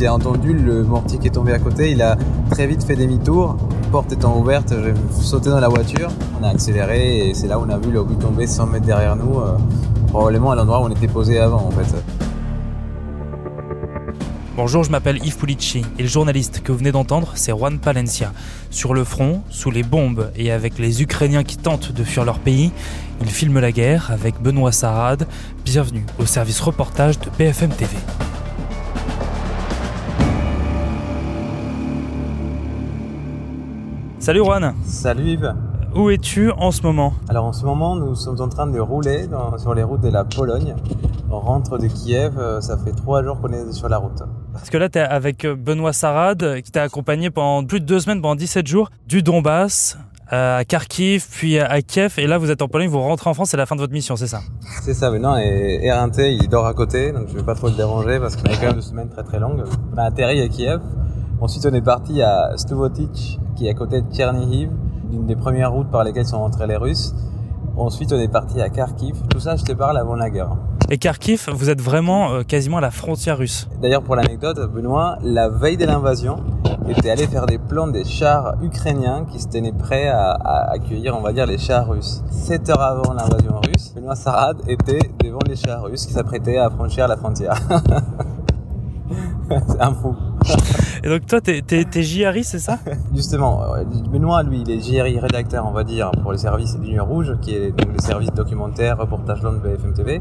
il a entendu le mortier qui est tombé à côté, il a très vite fait demi-tour. Porte étant ouverte, j'ai sauté dans la voiture. On a accéléré et c'est là où on a vu le but tomber 100 mètres derrière nous, euh, probablement à l'endroit où on était posé avant en fait. Bonjour, je m'appelle Yves Pulici et le journaliste que vous venez d'entendre, c'est Juan Palencia. Sur le front, sous les bombes et avec les Ukrainiens qui tentent de fuir leur pays, il filme la guerre avec Benoît Sarad. Bienvenue au service reportage de BFM TV. Salut Juan Salut Yves Où es-tu en ce moment? Alors en ce moment, nous sommes en train de rouler dans- sur les routes de la Pologne. On rentre de Kiev, euh, ça fait trois jours qu'on est sur la route. Parce que là, tu es avec Benoît Sarad, euh, qui t'a accompagné pendant plus de deux semaines, pendant 17 jours, du Donbass euh, à Kharkiv, puis à Kiev. Et là, vous êtes en Pologne, vous rentrez en France, c'est la fin de votre mission, c'est ça? C'est ça maintenant, et éreinté, il dort à côté, donc je vais pas trop le déranger parce qu'on a quand même deux semaines très très longues. On a atterri à Kiev, ensuite on est parti à Stuvotic, qui est à côté de Tchernihiv, une des premières routes par lesquelles sont rentrés les Russes. Ensuite on est parti à Kharkiv, tout ça je te parle avant la guerre. Et Kharkiv, vous êtes vraiment euh, quasiment à la frontière russe. D'ailleurs, pour l'anecdote, Benoît, la veille de l'invasion, était allé faire des plans des chars ukrainiens qui se tenaient prêts à, à accueillir, on va dire, les chars russes. Sept heures avant l'invasion russe, Benoît Sarad était devant les chars russes qui s'apprêtaient à franchir la frontière. C'est un fou. Et donc toi, t'es, t'es, t'es JRI, c'est ça? Justement, euh, Benoît, lui, il est JRI rédacteur, on va dire, pour le service d'Union Rouge, qui est donc le service documentaire, reportage long de BFM TV.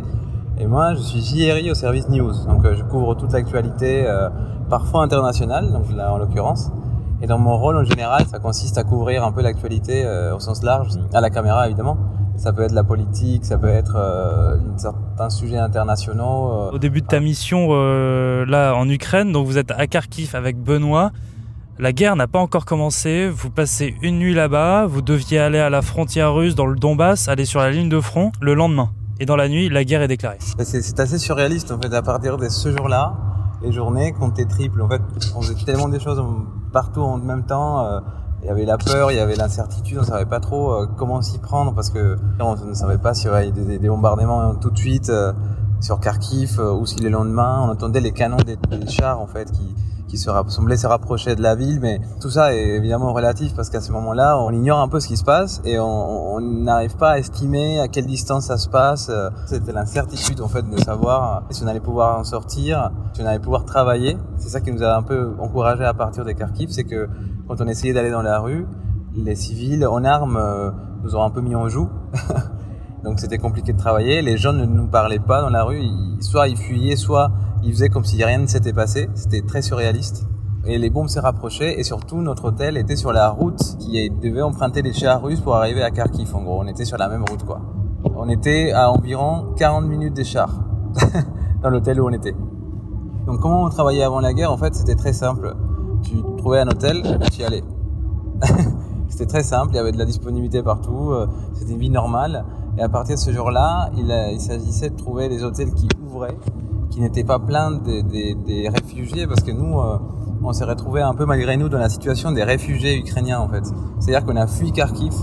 Et moi, je suis JRI au service News. Donc, euh, je couvre toute l'actualité, euh, parfois internationale, donc là, en l'occurrence. Et dans mon rôle, en général, ça consiste à couvrir un peu l'actualité euh, au sens large, à la caméra, évidemment. Ça peut être la politique, ça peut être euh, certains sujets internationaux. euh, Au début de ta mission euh, là en Ukraine, donc vous êtes à Kharkiv avec Benoît. La guerre n'a pas encore commencé. Vous passez une nuit là-bas. Vous deviez aller à la frontière russe dans le Donbass, aller sur la ligne de front le lendemain. Et dans la nuit, la guerre est déclarée. C'est assez surréaliste en fait à partir de ce jour-là, les journées comptaient triple. En fait, on faisait tellement des choses partout en même temps. euh, Il y avait la peur, il y avait l'incertitude, on savait pas trop euh, comment s'y prendre parce que on ne savait pas s'il y aurait des, des bombardements tout de suite euh, sur Kharkiv euh, ou si le lendemain on entendait les canons des, des chars en fait qui qui se semblaient se rapprocher de la ville, mais tout ça est évidemment relatif parce qu'à ce moment-là, on ignore un peu ce qui se passe et on n'arrive pas à estimer à quelle distance ça se passe. C'était l'incertitude en fait de savoir si on allait pouvoir en sortir, si on allait pouvoir travailler. C'est ça qui nous a un peu encouragé à partir des Kharkiv, c'est que quand on essayait d'aller dans la rue, les civils en armes euh, nous ont un peu mis en joue. Donc c'était compliqué de travailler. Les gens ne nous parlaient pas dans la rue. Soit ils fuyaient, soit ils faisaient comme si rien ne s'était passé. C'était très surréaliste. Et les bombes s'est rapprochées et surtout notre hôtel était sur la route qui devait emprunter les chars russes pour arriver à Kharkiv. En gros, on était sur la même route. On était à environ 40 minutes des chars dans l'hôtel où on était. Donc comment on travaillait avant la guerre? En fait, c'était très simple. Tu trouvais un hôtel, tu y allais. C'était très simple, il y avait de la disponibilité partout, euh, c'était une vie normale. Et à partir de ce jour-là, il, s'agissait de trouver des hôtels qui ouvraient, qui n'étaient pas pleins des, des- réfugiés, parce que nous, euh, on s'est retrouvés un peu malgré nous dans la situation des réfugiés ukrainiens en fait. C'est-à-dire qu'on a fui Kharkiv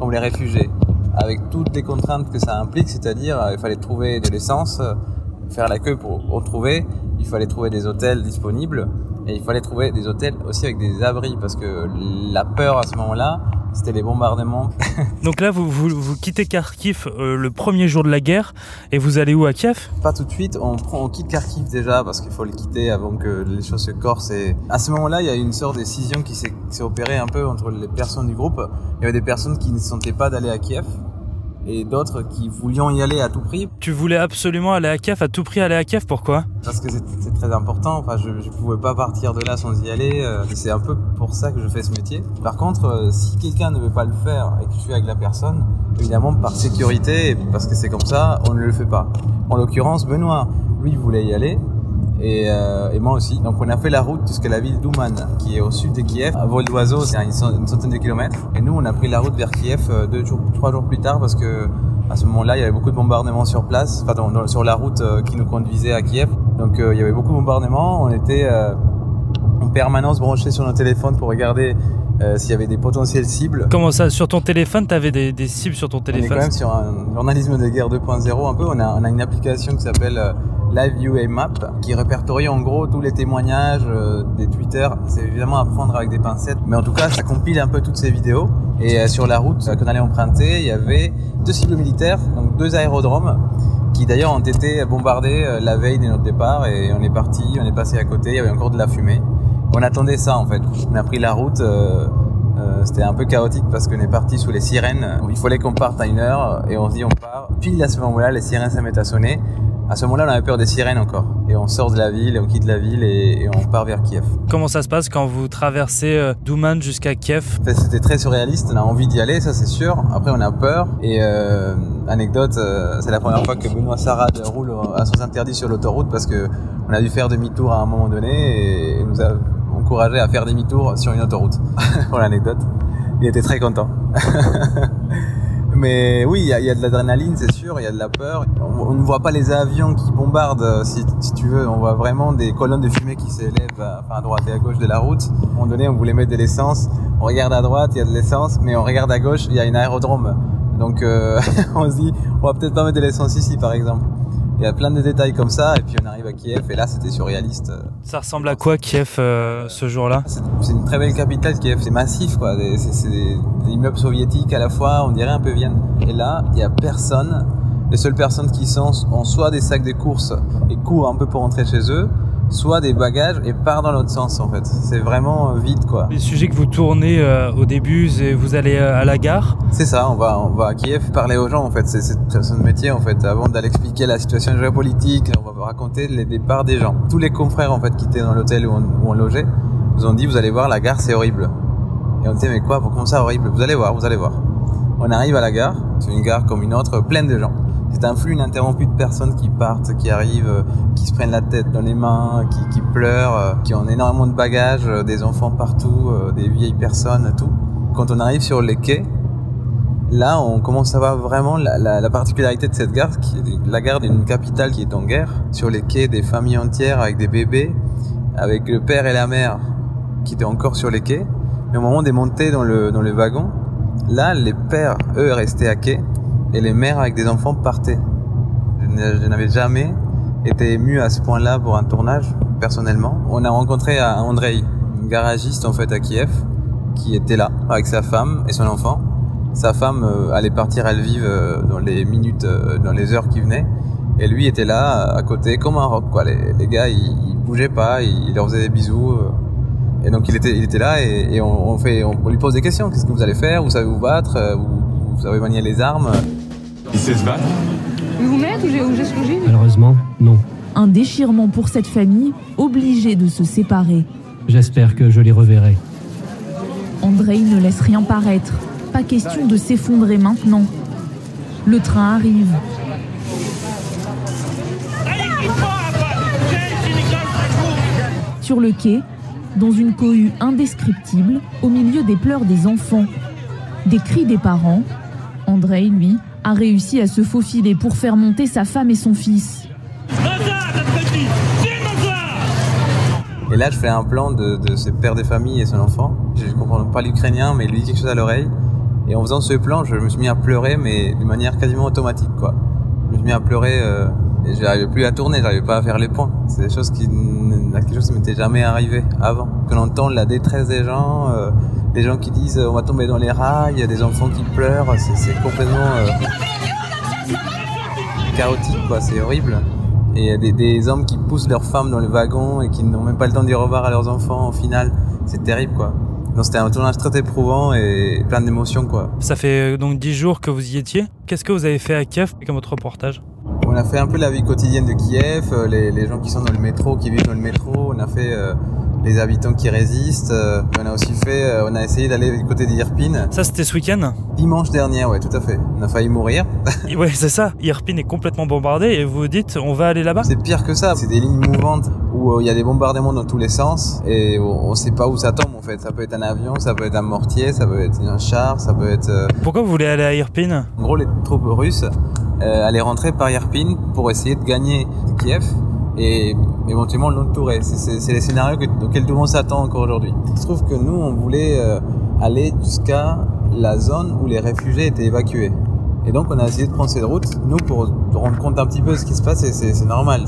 comme les réfugiés, avec toutes les contraintes que ça implique, c'est-à-dire euh, il fallait trouver de l'essence, faire la queue pour retrouver, il fallait trouver des hôtels disponibles, et il fallait trouver des hôtels aussi avec des abris, parce que la peur à ce moment-là, c'était les bombardements. Donc là, vous, vous, vous quittez Kharkiv euh, le premier jour de la guerre et vous allez où à Kiev? Pas tout de suite, on, prend, on quitte Kharkiv déjà parce qu'il faut le quitter avant que les choses se corsent. Et à ce moment-là, il y a une sorte de scission qui s'est qui s'est opérée un peu entre les personnes du groupe. Il y avait des personnes qui ne sentaient pas d'aller à Kiev et d'autres qui voulions y aller à tout prix Tu voulais absolument aller à Kiev, à tout prix aller à Kiev, pourquoi? Parce que c'est très important. Enfin, je ne pouvais pas partir de là sans y aller. euh, C'est un peu pour ça que je fais ce métier. Par contre, euh, si quelqu'un ne veut pas le faire et que je suis avec la personne, évidemment, par sécurité, parce que c'est comme ça, on ne le fait pas. En l'occurrence, Benoît, lui, voulait y aller. Et, euh, et moi aussi. Donc on a fait la route jusqu'à la ville d'Ouman, qui est au sud de Kiev. À vol d'oiseau, c'est à une cent- une centaine de kilomètres. Et nous, on a pris la route vers Kiev euh, deux jours, trois jours plus tard parce que à ce moment-là, il y avait beaucoup de bombardements sur place, enfin dans- dans- sur la route euh, qui nous conduisait à Kiev. Donc euh, il y avait beaucoup de bombardements. On était euh, en permanence branchés sur nos téléphones pour regarder euh, s'il y avait des potentielles cibles. Comment ça Sur ton téléphone, t'avais des, des cibles sur ton On est quand téléphone même sur un journalisme de guerre 2.0 un peu. On a, on a une application qui s'appelle euh, Live UA Map qui répertorie en gros tous les témoignages euh, des Twitter. C'est évidemment à prendre avec des pincettes, mais en tout cas ça compile un peu toutes ces vidéos. Et euh, sur la route qu'on allait emprunter, il y avait deux cibles militaires, donc deux aérodromes qui d'ailleurs ont été bombardés la veille de notre départ et on est parti, on est passé à côté, il y avait encore de la fumée. On attendait ça en fait. On a pris la route. Euh, c'était un peu chaotique parce qu'on est parti sous les sirènes. Il fallait qu'on parte à une heure et on se dit on part. Pile à ce moment-là, les sirènes se mettent à sonner. À ce moment-là, on avait peur des sirènes encore. Et on sort de la ville, on quitte la ville et, on part vers Kiev. Comment ça se passe quand vous traversez euh, Douman jusqu'à Kiev? C'était très surréaliste. On a envie d'y aller, ça c'est sûr. Après, on a peur. Et euh, anecdote, euh, c'est la première fois que Benoît Sarad roule à sens interdit sur l'autoroute parce que on a dû faire demi-tour à un moment donné et nous a encouragé à faire demi-tour sur une autoroute. pour l'anecdote. Il était très content. Mais oui, il y, a, de l'adrénaline, c'est sûr, il y a de la peur. On, ne voit pas les avions qui bombardent, si, tu veux. On voit vraiment des colonnes de fumée qui s'élèvent à, droite et à gauche de la route. À un moment donné, on voulait mettre de l'essence. On regarde à droite, il y a de l'essence, mais on regarde à gauche, il y a un aérodrome. Donc euh, on se dit, on va peut-être pas mettre de l'essence ici, par exemple. Il y a plein de détails comme ça, et puis on arrive à Kiev, et là c'était surréaliste. Ça ressemble à quoi Kiev euh, ce jour-là? C'est une très belle capitale, Kiev, c'est massif, quoi. C'est des, immeubles soviétiques à la fois, on dirait un peu Vienne. Et là, il y a personne. Les seules personnes qui sont ont soit des sacs de courses et courent un peu pour rentrer chez eux, soit des bagages et part dans l'autre sens en fait. C'est vraiment euh, vide quoi. Les sujets que vous tournez euh, au début, vous allez euh, à la gare? C'est ça, on va, on va à Kiev parler aux gens en fait. C'est notre métier en fait. Avant d'aller expliquer la situation géopolitique, on va raconter les départs des gens. Tous les confrères en fait qui étaient dans l'hôtel où, où on, logeait nous ont dit vous allez voir la gare c'est horrible. Et on disait mais quoi, comment ça horrible? Vous allez voir, vous allez voir. On arrive à la gare, c'est une gare comme une autre, pleine de gens c'est un flux ininterrompu de personnes qui partent, qui arrivent, euh, qui se prennent la tête dans les mains, qui, pleurent, euh, qui ont énormément de bagages, euh, des enfants partout, des vieilles personnes, tout. Quand on arrive sur les quais, là, on commence à voir vraiment la, particularité de cette gare, qui est la gare d'une capitale qui est en guerre. Sur les quais, des familles entières avec des bébés, avec le père et la mère qui étaient encore sur les quais. Mais au moment des montées dans le, dans le wagon, là, les pères, eux, restaient à quai et les mères avec des enfants partaient. Je n'avais jamais été ému à ce point-là pour un tournage, personnellement. On a rencontré Andrei, un garagiste en fait à Kiev, qui était là avec sa femme et son enfant. Sa femme euh, allait partir à Lviv euh, dans les minutes, euh, dans les heures qui venaient. Et lui était là à côté comme un rock quoi. Les, gars ils, bougeaient pas, ils, leur faisaient des bisous. Et donc il était, il était là et, on, fait, on, lui pose des questions. Qu'est-ce que vous allez faire? Vous savez vous battre? Vous savez manier les armes? Il sait se battre Vous m'êtes ou j'ai songé Malheureusement, non. Un déchirement pour cette famille, obligée de se séparer. J'espère que je les reverrai. Andrei ne laisse rien paraître. Pas question de s'effondrer maintenant. Le train arrive. Sur le quai, dans une cohue indescriptible, au milieu des pleurs des enfants, des cris des parents, Andrei, lui, a réussi à se faufiler pour faire monter sa femme et son fils. Et là, je fais un plan de, de ce père des familles et son enfant. Je ne comprends pas l'ukrainien, mais il lui dit quelque chose à l'oreille. Et en faisant ce plan, je me suis mis à pleurer, mais de manière quasiment automatique, quoi. Je me suis mis à pleurer euh, et j'arrivais plus à tourner, j'arrivais pas à faire les points. C'est des choses qui, quelque chose qui m'était jamais arrivé avant. Qu'on entend la détresse des gens, euh, des gens qui disent on va tomber dans les rails, des enfants qui pleurent, c'est complètement euh, chaotique, quoi. C'est horrible. Et des, des hommes qui poussent leurs femmes dans le wagon et qui n'ont même pas le temps au revoir à leurs enfants. Au final, c'est terrible, quoi. Donc c'était un tournage très éprouvant et plein d'émotions, quoi. Ça fait euh, donc dix jours que vous y étiez. Qu'est-ce que vous avez fait à Kiev comme votre reportage? On a fait un peu la vie quotidienne de Kiev, euh, les, les, gens qui sont dans le métro, qui vivent dans le métro. On a fait euh, les habitants qui résistent. Euh, on a aussi fait, on a essayé d'aller du côté d'Irpin. Ça, c'était ce week-end Dimanche dernier, ouais, tout à fait. On a failli mourir. ouais, c'est ça. Irpin est complètement bombardé et vous vous dites, on va aller là-bas C'est pire que ça. C'est des lignes mouvantes où il y a des bombardements dans tous les sens et on, sait pas où ça tombe en fait. Ça peut être un avion, ça peut être un mortier, ça peut être un char, ça peut être. Pourquoi vous voulez aller à Irpin? En gros, les troupes russes euh, aller rentrer par Irpin pour essayer de gagner Kiev et éventuellement l'entourer. C'est les scénarios auxquels tout le monde s'attend encore aujourd'hui. Il se trouve que nous, on voulait euh, aller jusqu'à la zone où les réfugiés étaient évacués. Et donc on a essayé de prendre cette route, nous pour rendre compte un petit peu ce qui se passe, et c'est normal.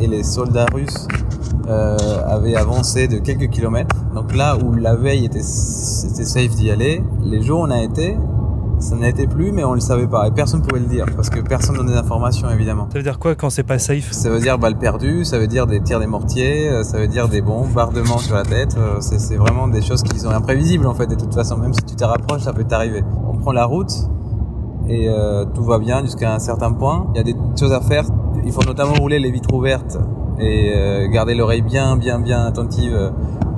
Et les soldats russes euh, avaient avancé de quelques kilomètres. Donc là où la veille était, c'était safe d'y aller, les jours où on a été, ça n'était plus, mais on le savait pas. Et personne pouvait le dire, parce que personne donne des informations, évidemment. Ça veut dire quoi quand c'est pas safe? Ça veut dire balles perdues, ça veut dire des tirs des mortiers, euh, ça veut dire des bombardements sur la tête. Euh, c'est vraiment des choses qui sont imprévisibles, en fait, de toute façon. Même si tu te rapproches, ça peut t'arriver. On prend la route, et euh, tout va bien jusqu'à un certain point. Il y a des choses à faire. Il faut notamment rouler les vitres ouvertes et euh, garder l'oreille bien, bien, bien attentive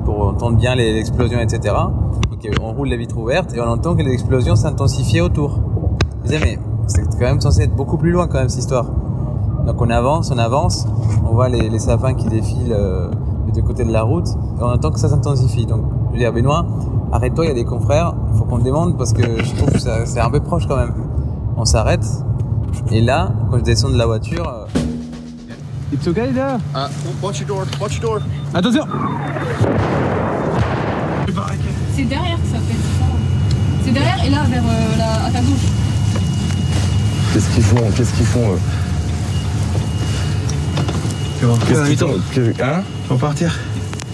pour entendre bien les explosions, etc. On roule les vitres ouvertes et on entend que les explosions s'intensifient autour. Je disais, mais c'est quand même censé être beaucoup plus loin quand même cette histoire. Donc on avance, on avance, on voit les, les sapins qui défilent euh, de deux côtés de la route et on entend que ça s'intensifie. Donc je dis à Benoît, arrête-toi, il y a des confrères, il faut qu'on demande parce que je trouve que c'est un peu proche quand même on s'arrête. Et là, quand je descends de la voiture. Euh... It's okay là uh, Watch your door, watch your door. Attention C'est derrière que ça fait. C'est derrière et là, vers euh, la, à ta gauche. Qu'est-ce qu'ils font Qu'est-ce qu'ils font eux Qu'est-ce qu'ils font Hein Faut partir.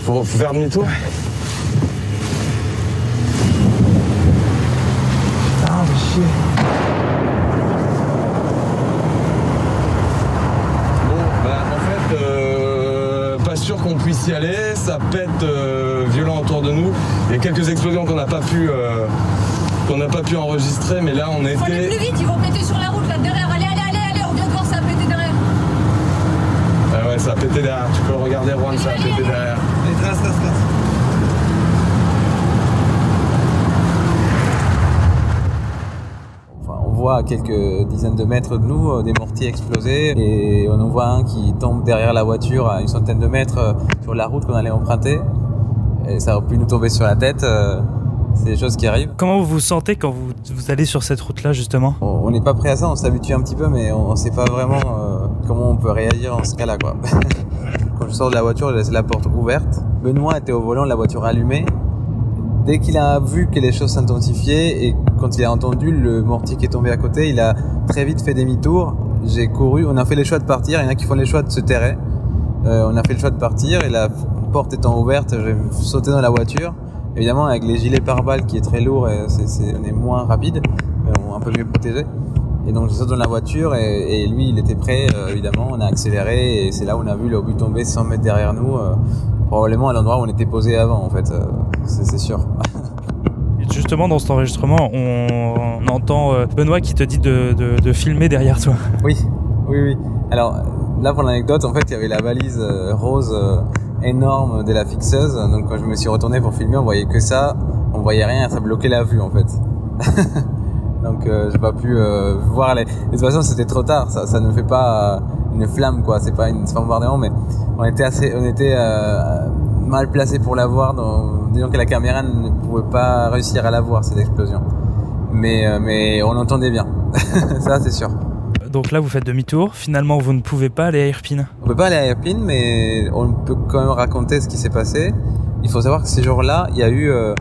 Faut, faut faire demi-tour Ah, mais chier. qu'on puisse y aller. Ça pète euh, quelques explosions qu'on n'a pas pu euh, qu'on n'a pas pu enregistrer, mais là on était. Faut aller plus vite, ils vont péter sur la route là derrière. Allez, allez, allez, allez, on vient de voir ça a pété derrière. Ah ouais, ça a pété derrière. Tu peux le regarder, Juan, ça a pété derrière. Allez, trace, trace, trace. à quelques dizaines de mètres de nous euh, des mortiers explosés et on en voit un qui tombe derrière la voiture à une centaine de mètres euh, sur la route qu'on allait emprunter et ça aurait pu nous tomber sur la tête. Euh, c'est des choses qui arrivent. Comment vous vous sentez quand vous, vous allez sur cette route-là justement On n'est pas prêt à ça, on s'habitue un petit peu, mais on ne sait pas vraiment comment on peut réagir en ce cas-là. Quoi. quand je sors de la voiture, je laisse la porte ouverte. Benoît était au volant, la voiture allumée. Dès qu'il a vu que les choses s'intensifiaient et quand il a entendu le mortier qui est tombé à côté, il a très vite fait demi-tour. J'ai couru, on a fait les choix de partir. Il y en a qui font les choix de se terrer. Euh, on a fait le choix de partir et la porte étant ouverte, j'ai sauté dans la voiture. Évidemment, avec les gilets pare-balles qui est très lourd, et on est moins rapide, mais on est un peu mieux protégé. Et donc, je saute dans la voiture et, lui, il était prêt, euh, évidemment. On a accéléré et c'est là où on a vu le but tomber 100 mètres derrière nous. Euh, probablement à l'endroit où on était posé avant en fait, euh, c'est sûr. Justement, dans cet enregistrement, on, entend Benoît qui te dit de, filmer derrière toi. Oui, oui, oui. Alors là, pour l'anecdote, en fait, il y avait la valise rose énorme de la fixeuse. Donc quand je me suis retourné pour filmer, on voyait que ça, on voyait rien, ça bloquait la vue en fait. donc j'ai pas pu voir les. De toute façon, c'était trop tard. Ça, ne fait pas une flamme quoi. C'est pas une bombardement, mais on était assez, on était euh, mal placé pour la voir. disons que la caméra ne pouvait pas réussir à la voir cette explosion. Mais euh, mais on l'entendait bien. Ça c'est sûr. Donc là, vous faites demi-tour. Finalement, vous ne pouvez pas aller à Irpine. On peut pas aller à Irpine, mais on peut quand même raconter ce qui s'est passé. Il faut savoir que ces jours-là, il y a eu euh,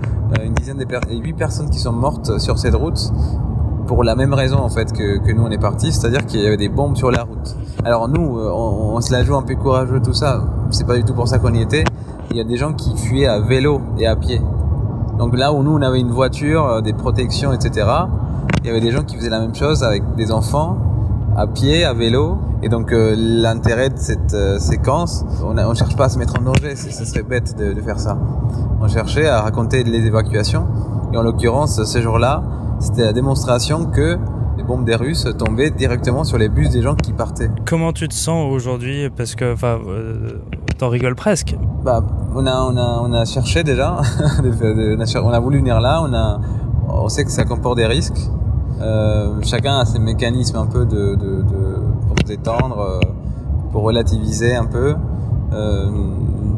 une dizaine de personnes, huit personnes qui sont mortes sur cette route pour la même raison en fait que, que nous on est partis, c'est-à-dire qu'il y avait des bombes sur la route. Alors nous, euh, on, on, se la joue un peu courageux tout ça, c'est pas du tout pour ça qu'on y était. Il y a des gens qui fuyaient à vélo et à pied. Donc là où nous on avait une voiture, euh, des protections, etc. Il y avait des gens qui faisaient la même chose avec des enfants à pied, à vélo. Et donc euh, l'intérêt de cette séquence, on ne cherche pas à se mettre en danger, ce serait bête de, de, faire ça. On cherchait à raconter les évacuations. Et en l'occurrence, ces jours-là, c'était la démonstration que les bombes des Russes tombaient directement sur les bus des gens qui partaient. Comment tu te sens aujourd'hui? Parce que, enfin, euh, t'en rigoles presque. Bah, on a, on a, on a cherché déjà. on a voulu venir là. On a, on sait que ça comporte des risques. Euh, chacun a ses mécanismes un peu de, de, de pour se détendre, euh, pour relativiser un peu. Euh,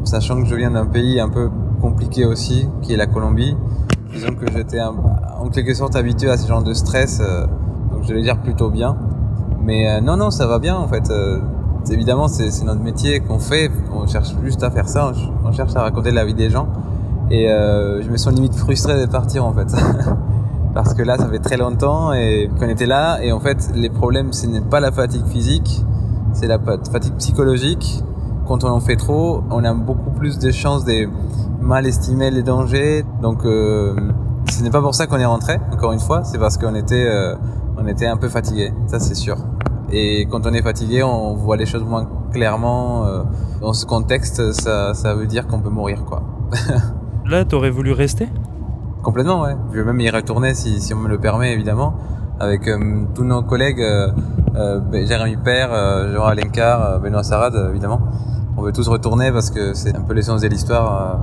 sachant que je viens d'un pays un peu compliqué aussi, qui est la Colombie. Disons que j'étais en quelque sorte habitué à ce genre de stress, donc je vais dire plutôt bien. Mais non, non, ça va bien en fait. Évidemment, c'est notre métier qu'on fait. On cherche juste à faire ça. On, cherche à raconter la vie des gens. Et je me sens limite frustré de partir en fait. parce que là, ça fait très longtemps et qu'on était là. Et en fait, les problèmes, ce n'est pas la fatigue physique, c'est la fatigue psychologique. Quand on en fait trop, on a beaucoup plus de chances de mal estimer les dangers. Donc, euh, ce n'est pas pour ça qu'on est rentré. Encore une fois, c'est parce qu'on était, euh, on était un peu fatigué. Ça, c'est sûr. Et quand on est fatigué, on voit les choses moins clairement. Euh, dans ce contexte, ça, ça veut dire qu'on peut mourir, quoi. Là, t'aurais voulu rester? Complètement, ouais. Je vais même y retourner si, si on me le permet, évidemment, avec euh, tous nos collègues, euh, euh, Jérémy Père, euh, Jean Alencar, Benoît Sarad, évidemment. On veut tous retourner parce que c'est un peu l'essence de l'histoire.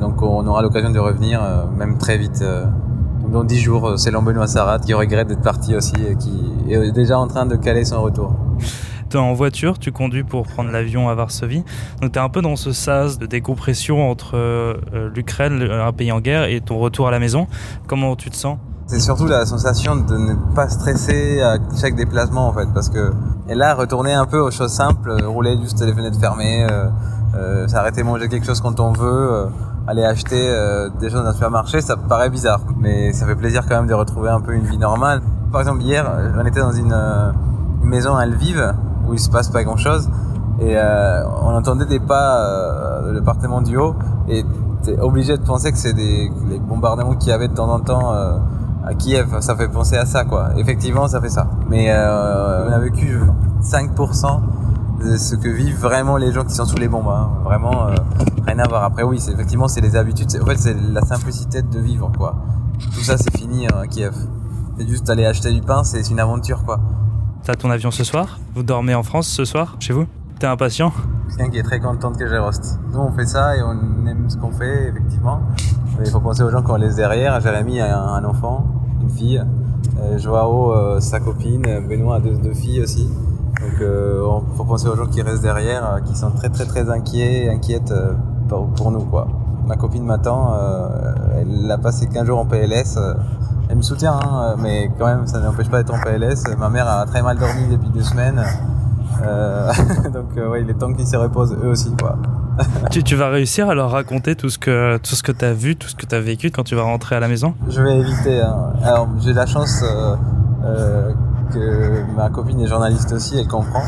donc on aura l'occasion de revenir, même très vite. dans dix jours, c'est Benoît Sarad qui regrette d'être parti aussi et qui est déjà en train de caler son retour en voiture, tu conduis pour prendre l'avion à Varsovie. Donc tu es un peu dans ce sas de décompression entre euh, l'Ukraine, un pays en guerre, et ton retour à la maison. Comment tu te sens? C'est surtout la sensation de ne pas stresser à chaque déplacement en fait parce que et là retourner un peu aux choses simples rouler juste les fenêtres fermées euh, euh, s'arrêter manger quelque chose quand on veut euh, aller acheter euh, des choses dans un supermarché ça paraît bizarre mais ça fait plaisir quand même de retrouver un peu une vie normale par exemple hier on était dans une, une maison à Lviv où il se passe pas grand chose. Et euh, on entendait des pas euh, de l'appartement du haut et t'es obligé de penser que c'est des les bombardements qu'il y avait de temps en temps euh, à Kiev. Ça fait penser à ça, quoi. Effectivement, ça fait ça. Mais euh, on a vécu 5% de ce que vivent vraiment les gens qui sont sous les bombes. Hein. Vraiment, euh, rien à voir. Après, oui, c'est effectivement, c'est les habitudes. En fait, c'est la simplicité de vivre, quoi. Tout ça, c'est fini à Kiev. C'est juste aller acheter du pain, c'est une aventure, quoi. T'as ton avion ce soir? Vous dormez en France ce soir, chez vous? T'es impatient? Quelqu'un qui est très contente que j'ai Rost. Nous, on fait ça et on aime ce qu'on fait, effectivement. Mais il faut penser aux gens qu'on laisse derrière. Jérémy a un, enfant, une fille. Euh, Joao, euh, sa copine. Benoît a deux, filles aussi. Donc, euh, il faut penser aux gens qui restent derrière, euh, qui sont très, très, très inquiets, inquiètes euh, pour, pour, nous, quoi. Ma copine m'attend. elle a passé 15 jours en PLS elle me soutient, hein, mais quand même, ça n'empêche pas d'être en PLS. Ma mère a très mal dormi depuis deux semaines. Euh, donc, euh, ouais, il est temps qu'ils se reposent eux aussi, quoi. tu, tu, vas réussir à leur raconter tout ce que tout ce que tu as vu, tout ce que tu as vécu quand tu vas rentrer à la maison? Je vais éviter. Hein. Alors, j'ai la chance euh, euh, que ma copine est journaliste aussi, elle comprend,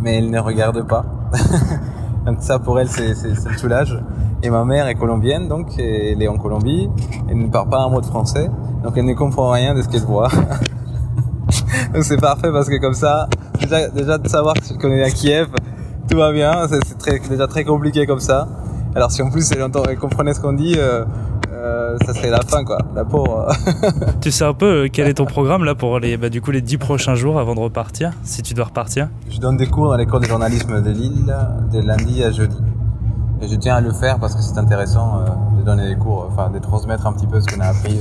mais elle ne regarde pas. donc ça, pour elle, c'est le soulage. Et ma mère est colombienne, donc elle est en Colombie. Elle ne parle pas un mot de français. Donc elle ne comprend rien de ce qu'elle voit. donc c'est parfait parce que comme ça, déjà, déjà de savoir qu'on est à Kiev, tout va bien. C'est très, déjà très compliqué comme ça. Alors si en plus elle, entend, elle comprenait ce qu'on dit, euh, euh, ça serait la fin quoi, la pauvre. tu sais un peu euh, quel est ton programme là pour les, bah, du coup les dix prochains jours avant de repartir, si tu dois repartir? Je donne des cours dans l'école de journalisme de Lille de lundi à jeudi. Et je tiens à le faire parce que c'est intéressant euh, de donner des cours, enfin de transmettre un petit peu ce qu'on a appris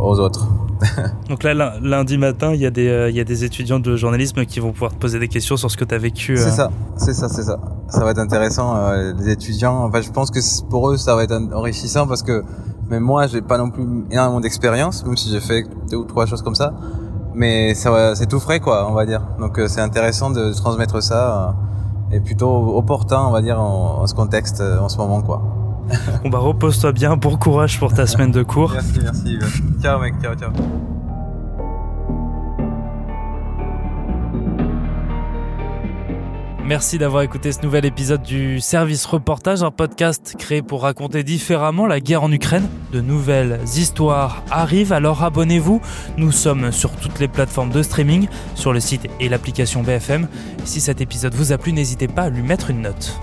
aux autres. Donc là, lundi matin, il y, a des, euh, il y a des étudiants de journalisme qui vont pouvoir te poser des questions sur ce que tu as vécu. C'est ça, c'est ça, c'est ça. Ça va être intéressant. Euh, les étudiants, enfin, je pense que pour eux, ça va être enrichissant parce que même moi, j'ai pas non plus énormément d'expérience, même si j'ai fait deux ou trois choses comme ça. Mais ça, c'est tout frais, quoi, on va dire. Donc c'est intéressant de transmettre ça est plutôt opportun, on va dire, en, en ce contexte en ce moment, quoi. bon bah repose-toi bien, bon courage pour ta semaine de cours. Merci, merci. Ciao mec, ciao, ciao. Merci d'avoir écouté ce nouvel épisode du Service Reportage, un podcast créé pour raconter différemment la guerre en Ukraine. De nouvelles histoires arrivent, alors abonnez-vous. Nous sommes sur toutes les plateformes de streaming, sur le site et l'application BFM. Si cet épisode vous a plu, n'hésitez pas à lui mettre une note.